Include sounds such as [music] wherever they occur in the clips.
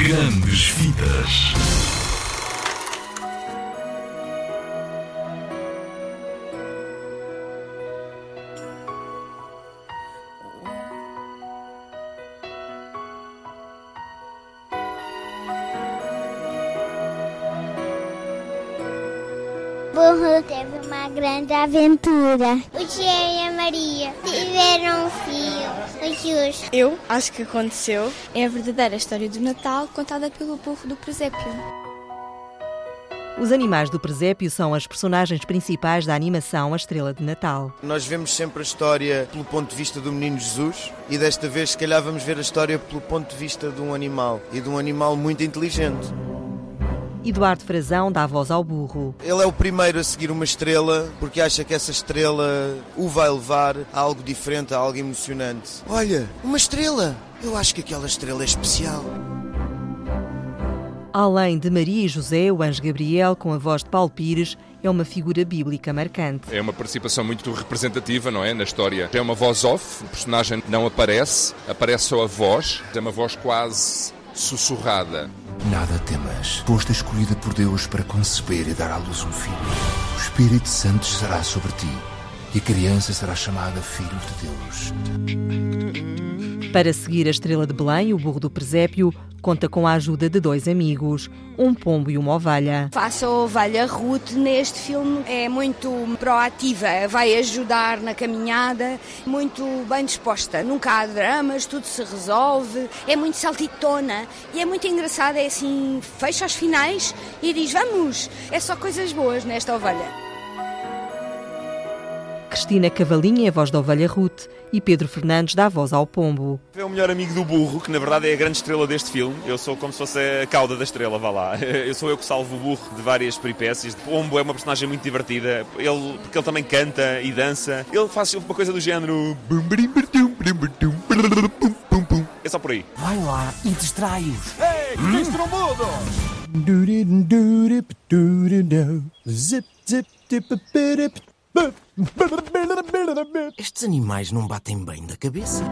Grandes Vidas. burro teve uma grande aventura. O Tia e a Maria tiveram um filho, o Justo. Eu acho que aconteceu. É a verdadeira história do Natal contada pelo burro do presépio. Os animais do presépio são as personagens principais da animação A Estrela de Natal. Nós vemos sempre a história pelo ponto de vista do menino Jesus e desta vez, se calhar, vamos ver a história pelo ponto de vista de um animal e de um animal muito inteligente. Eduardo Frazão dá voz ao burro. Ele é o primeiro a seguir uma estrela porque acha que essa estrela o vai levar a algo diferente, a algo emocionante. Olha, uma estrela! Eu acho que aquela estrela é especial. Além de Maria e José, o anjo Gabriel, com a voz de Paulo Pires, é uma figura bíblica marcante. É uma participação muito representativa, não é? Na história. É uma voz off, o personagem não aparece, aparece só a voz, é uma voz quase sussurrada. Nada temas, foste escolhida por Deus para conceber e dar à luz um filho. O Espírito Santo será sobre ti e a criança será chamada Filho de Deus. Para seguir a estrela de Belém, o burro do presépio conta com a ajuda de dois amigos, um pombo e uma ovelha. Faça a ovelha Ruth neste filme é muito proativa, vai ajudar na caminhada, muito bem disposta. Nunca há dramas, tudo se resolve, é muito saltitona e é muito engraçada. É assim, fecha os finais e diz: Vamos, é só coisas boas nesta ovelha. Cristina Cavalinha é a voz da ovelha Ruth e Pedro Fernandes dá a voz ao pombo. É o melhor amigo do burro, que na verdade é a grande estrela deste filme. Eu sou como se fosse a cauda da estrela, vá lá. [laughs] Eu sou eu que salvo o burro de várias peripécias. O pombo é uma personagem muito divertida, ele, porque ele também canta e dança. Ele faz uma coisa do género... É só por aí. Vai lá e distrai-os. Ei, que tens trombudo! Zip, zip, zip, estes animais não batem bem da cabeça.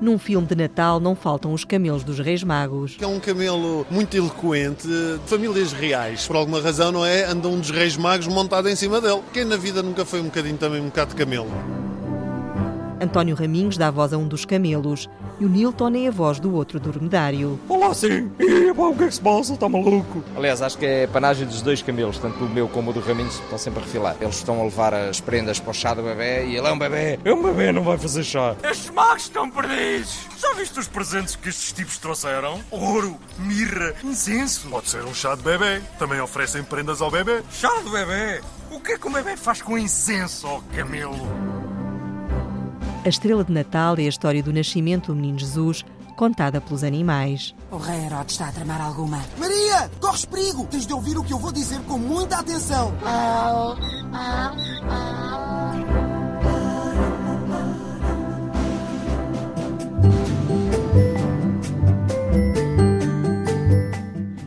Num filme de Natal não faltam os camelos dos Reis Magos. É um camelo muito eloquente, de famílias reais. Por alguma razão, não é? Anda um dos Reis Magos montado em cima dele. Quem na vida nunca foi um bocadinho também um bocado de camelo? António Raminhos dá voz a um dos camelos e o Nilton é a voz do outro dromedário. Olá, sim! E, pá, o que é que se passa? Está maluco? Aliás, acho que é a panagem dos dois camelos, tanto do meu como do Raminhos, estão sempre a refilar. Eles estão a levar as prendas para o chá do bebê e ele é um bebê. É um bebê, não vai fazer chá. Estes magos estão perdidos! Já viste os presentes que estes tipos trouxeram? Ouro, mirra, incenso. Pode ser um chá de bebê. Também oferecem prendas ao bebê. Chá de bebê? O que é que o bebê faz com incenso, ó camelo? A Estrela de Natal é a história do nascimento do menino Jesus, contada pelos animais. O rei Herodes está a tramar alguma. Maria, corres perigo! Tens de ouvir o que eu vou dizer com muita atenção. Au, au, au.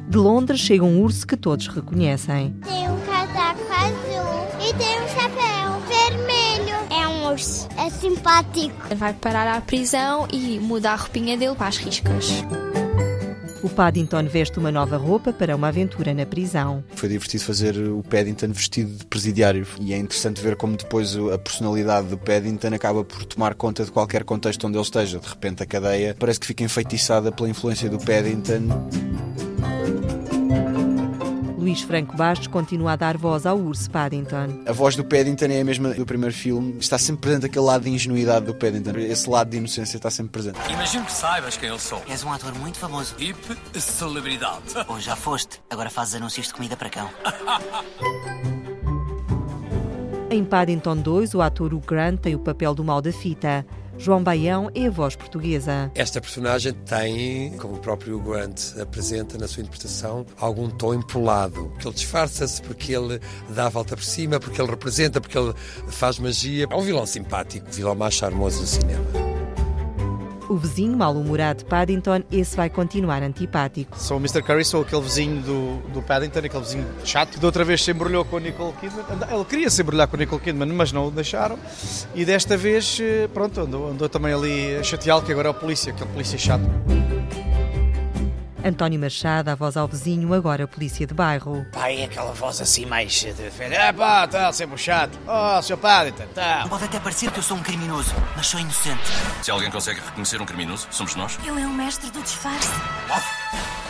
De Londres chega um urso que todos reconhecem. Simpático. Vai parar à prisão e muda a roupinha dele para as riscas. O Paddington veste uma nova roupa para uma aventura na prisão. Foi divertido fazer o Paddington vestido de presidiário e é interessante ver como depois a personalidade do Paddington acaba por tomar conta de qualquer contexto onde ele esteja. De repente a cadeia parece que fica enfeitiçada pela influência do Paddington. Luís Franco Bastos continua a dar voz ao urso Paddington. A voz do Paddington é a mesma do primeiro filme. Está sempre presente aquele lado de ingenuidade do Paddington. Esse lado de inocência está sempre presente. Imagino que saibas quem eu sou. És um ator muito famoso. Hip celebridade. [laughs] Ou já foste. Agora fazes anúncios de comida para cão. Em Paddington 2, o ator Hugh Grant tem o papel do mal da fita. João Baião é a voz portuguesa. Esta personagem tem, como o próprio Grant apresenta na sua interpretação, algum tom empolado. Porque ele disfarça-se, porque ele dá a volta por cima, porque ele representa, porque ele faz magia. É um vilão simpático, o vilão mais charmoso do cinema. O vizinho mal-humorado de Paddington, esse vai continuar antipático. Sou o Mr. Curry, sou aquele vizinho do, do Paddington, aquele vizinho chato, que da outra vez se embrulhou com o Nicole Kidman. Ele queria se embrulhar com o Nicole Kidman, mas não o deixaram. E desta vez, pronto, andou, andou também ali a chateá-lo, que agora é o polícia, aquele polícia chato. António Machado, a voz ao vizinho, agora polícia de bairro. Pai, é aquela voz assim mais. É pá, tá, sempre chato. Oh, seu Paddington, tá. Pode até parecer que eu sou um criminoso, mas sou inocente. Se alguém consegue reconhecer um criminoso, somos nós. Ele é o mestre do disfarce.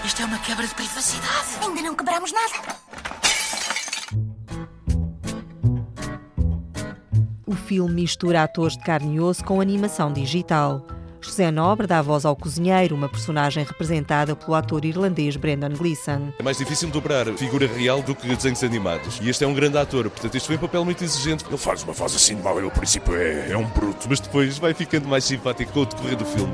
Isto é uma quebra de privacidade. Ainda não quebramos nada. O filme mistura atores de carne e osso com animação digital. José Nobre dá voz ao cozinheiro, uma personagem representada pelo ator irlandês Brendan Gleeson. É mais difícil dobrar figura real do que desenhos animados. E este é um grande ator, portanto, isto foi um papel muito exigente. Ele faz uma voz assim de mau, ele, ao princípio, é, é um bruto. Mas depois vai ficando mais simpático com o decorrer do filme.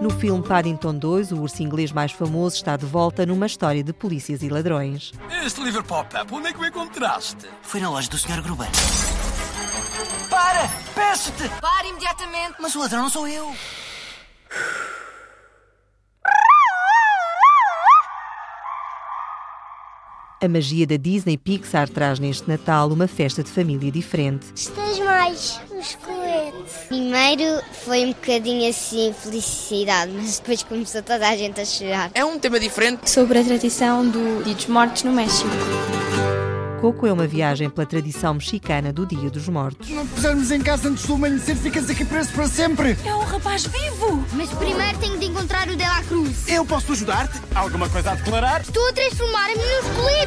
No filme Paddington 2, o urso inglês mais famoso está de volta numa história de polícias e ladrões. Este livro pop-up, onde é que o encontraste? Foi na loja do Sr. Gruber. Para! Peço-te! Pare imediatamente. Mas o ladrão não sou eu. A magia da Disney Pixar traz neste Natal uma festa de família diferente. Gostas mais do esqueleto? Primeiro foi um bocadinho assim felicidade, mas depois começou toda a gente a chorar. É um tema diferente. Sobre a tradição do Dia dos Mortos no México. Coco é uma viagem pela tradição mexicana do Dia dos Mortos. Se não pusermos em casa antes do amanhecer, ficas aqui preso para sempre. É um rapaz vivo. Mas primeiro tenho de encontrar o Dela Cruz. Eu posso ajudar-te? Alguma coisa a declarar? Estou a transformar-me num esqueleto.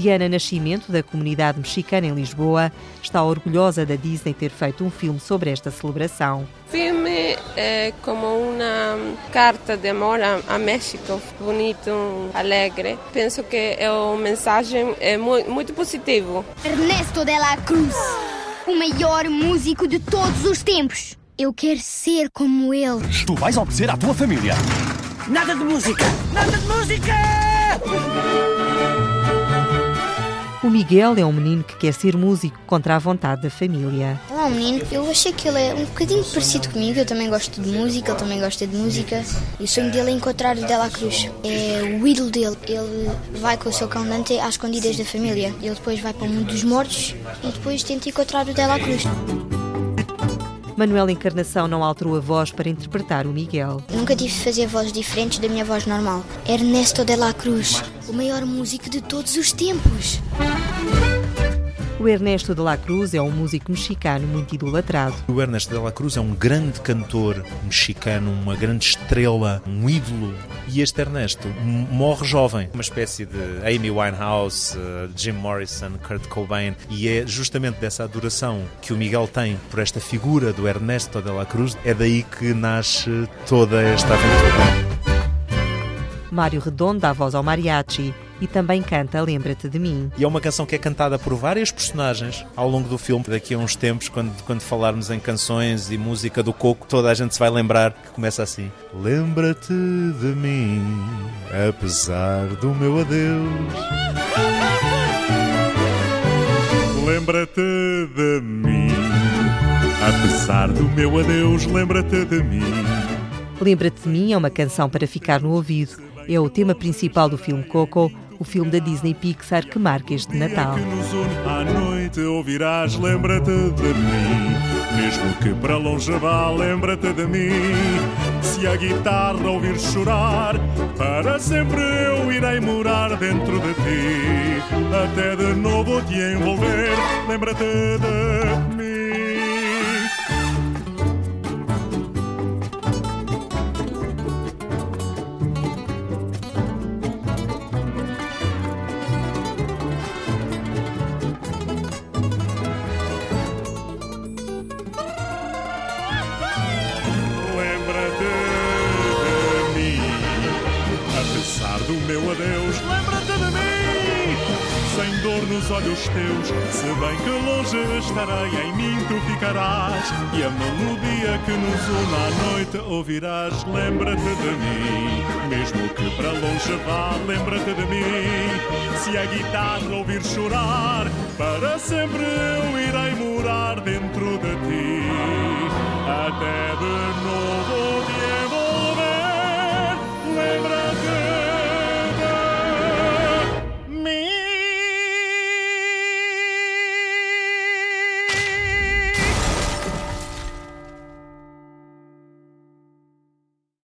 Diana Nascimento, da comunidade mexicana em Lisboa, está orgulhosa da Disney ter feito um filme sobre esta celebração. O filme é como uma carta de amor a, México, bonito, alegre. Penso que é uma mensagem é muito, positivo. Ernesto de la Cruz, o maior músico de todos os tempos. Eu quero ser como ele. Tu vais obedecer à tua família. Nada de música! Nada de música! O Miguel é um menino que quer ser músico contra a vontade da família. Olá, menino. Eu achei que ele é um bocadinho parecido comigo. Eu também gosto de música, ele também gosta de música. E o sonho dele é encontrar o Dela Cruz. É o ídolo dele. Ele vai com o seu cão Dante às escondidas da família. Ele depois vai para o mundo dos mortos e depois tenta encontrar o Dela Cruz. Manuel Encarnação não alterou a voz para interpretar o Miguel. Nunca tive de fazer vozes diferentes da minha voz normal. Ernesto de la Cruz, o maior músico de todos os tempos. O Ernesto de la Cruz é um músico mexicano muito idolatrado. O Ernesto de la Cruz é um grande cantor mexicano, uma grande estrela, um ídolo. E este Ernesto morre jovem, uma espécie de Amy Winehouse, Jim Morrison, Kurt Cobain. E é justamente dessa adoração que o Miguel tem por esta figura do Ernesto de la Cruz, é daí que nasce toda esta aventura. Mário Redondo dá voz ao mariachi e também canta Lembra-te de mim. E é uma canção que é cantada por várias personagens ao longo do filme. Daqui a uns tempos, quando, quando falarmos em canções e música do Coco, toda a gente se vai lembrar que começa assim: Lembra-te de mim, apesar do meu adeus. Lembra-te de mim, apesar do meu adeus, lembra-te de mim. Lembra-te de mim é uma canção para ficar no ouvido é o tema principal do filme Coco, o filme da Disney Pixar que marca este Natal. À noite ouvirás, lembra-te de mim. Mesmo que para longe vá, lembra-te de mim. Se a guitarra ouvir chorar, para sempre eu irei morar dentro de ti. Até de novo te envolver, lembra-te de mim. Nos olhos teus, se bem que longe estarei, em mim tu ficarás. E a melodia que nos une à noite ouvirás, lembra-te de mim. Mesmo que para longe vá, lembra-te de mim. Se a guitarra ouvir chorar, para sempre eu irei morar dentro de ti.